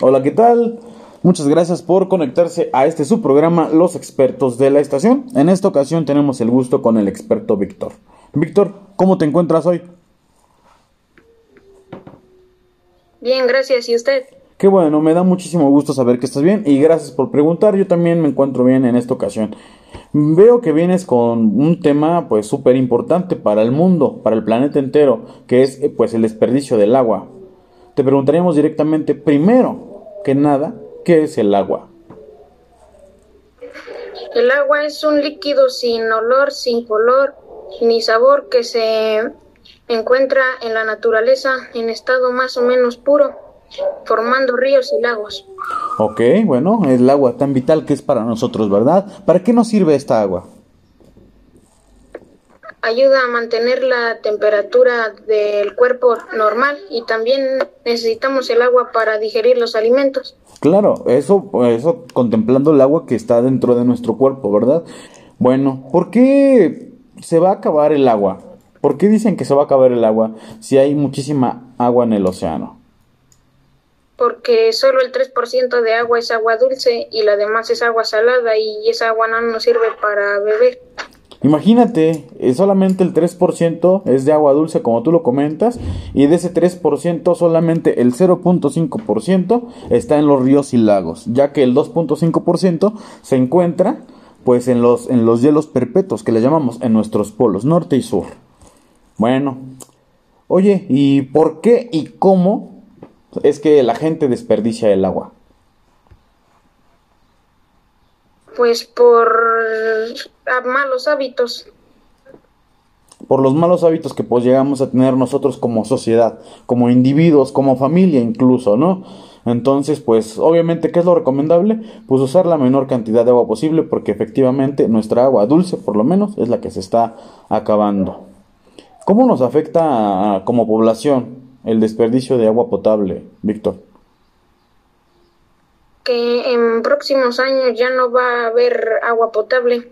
Hola, ¿qué tal? Muchas gracias por conectarse a este subprograma Los expertos de la estación. En esta ocasión tenemos el gusto con el experto Víctor. Víctor, ¿cómo te encuentras hoy? Bien, gracias. ¿Y usted? Qué bueno, me da muchísimo gusto saber que estás bien y gracias por preguntar. Yo también me encuentro bien en esta ocasión. Veo que vienes con un tema pues súper importante para el mundo, para el planeta entero, que es pues el desperdicio del agua te preguntaríamos directamente, primero que nada, ¿qué es el agua? El agua es un líquido sin olor, sin color ni sabor que se encuentra en la naturaleza en estado más o menos puro, formando ríos y lagos. Ok, bueno, el agua tan vital que es para nosotros, ¿verdad? ¿Para qué nos sirve esta agua? ayuda a mantener la temperatura del cuerpo normal y también necesitamos el agua para digerir los alimentos. Claro, eso, eso contemplando el agua que está dentro de nuestro cuerpo, ¿verdad? Bueno, ¿por qué se va a acabar el agua? ¿Por qué dicen que se va a acabar el agua si hay muchísima agua en el océano? Porque solo el 3% de agua es agua dulce y la demás es agua salada y esa agua no nos sirve para beber. Imagínate, eh, solamente el 3% es de agua dulce como tú lo comentas y de ese 3% solamente el 0.5% está en los ríos y lagos, ya que el 2.5% se encuentra pues en los, en los hielos perpetuos que le llamamos en nuestros polos norte y sur. Bueno, oye, ¿y por qué y cómo es que la gente desperdicia el agua? Pues por malos hábitos. Por los malos hábitos que pues llegamos a tener nosotros como sociedad, como individuos, como familia incluso, ¿no? Entonces, pues obviamente, ¿qué es lo recomendable? Pues usar la menor cantidad de agua posible porque efectivamente nuestra agua dulce, por lo menos, es la que se está acabando. ¿Cómo nos afecta como población el desperdicio de agua potable, Víctor? que en próximos años ya no va a haber agua potable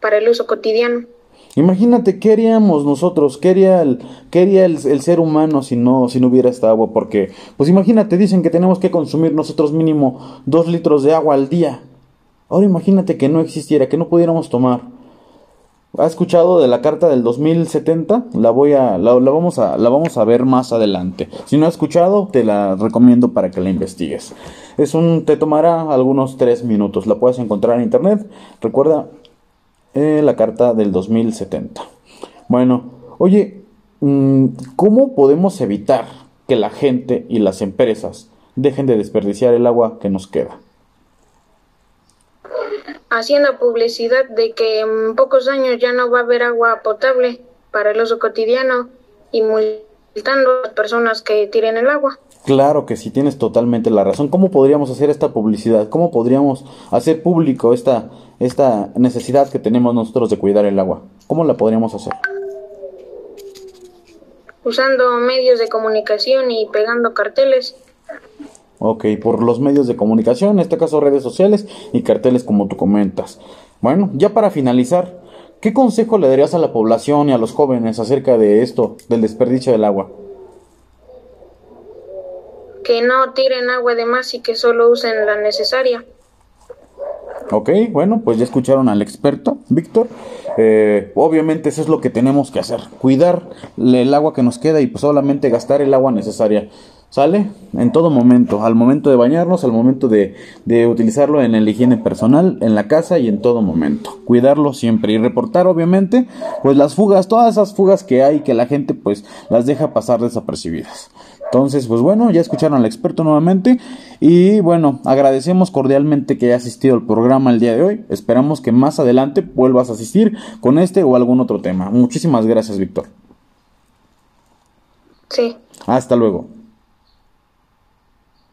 para el uso cotidiano. Imagínate qué haríamos nosotros, qué haría, el, el, ser humano si no, si no hubiera esta agua, porque, pues imagínate, dicen que tenemos que consumir nosotros mínimo dos litros de agua al día. Ahora imagínate que no existiera, que no pudiéramos tomar. ¿Ha escuchado de la carta del 2070? La voy a la, vamos a la vamos a ver más adelante. Si no ha escuchado, te la recomiendo para que la investigues. Es un te tomará algunos tres minutos. La puedes encontrar en internet. Recuerda eh, la carta del 2070. Bueno, oye, mm, ¿cómo podemos evitar que la gente y las empresas dejen de desperdiciar el agua que nos queda? Haciendo publicidad de que en pocos años ya no va a haber agua potable para el uso cotidiano y multando a las personas que tiren el agua. Claro que sí, tienes totalmente la razón. ¿Cómo podríamos hacer esta publicidad? ¿Cómo podríamos hacer público esta, esta necesidad que tenemos nosotros de cuidar el agua? ¿Cómo la podríamos hacer? Usando medios de comunicación y pegando carteles Ok, por los medios de comunicación, en este caso redes sociales y carteles como tú comentas. Bueno, ya para finalizar, ¿qué consejo le darías a la población y a los jóvenes acerca de esto, del desperdicio del agua? Que no tiren agua de más y que solo usen la necesaria. Ok, bueno, pues ya escucharon al experto, Víctor. Eh, obviamente eso es lo que tenemos que hacer, cuidar el agua que nos queda y pues solamente gastar el agua necesaria. ¿Sale? En todo momento, al momento de bañarnos, al momento de, de, utilizarlo en el higiene personal, en la casa y en todo momento. Cuidarlo siempre y reportar, obviamente, pues las fugas, todas esas fugas que hay que la gente pues las deja pasar desapercibidas. Entonces, pues bueno, ya escucharon al experto nuevamente y bueno, agradecemos cordialmente que haya asistido al programa el día de hoy. Esperamos que más adelante vuelvas a asistir con este o algún otro tema. Muchísimas gracias, Víctor. Sí. Hasta luego.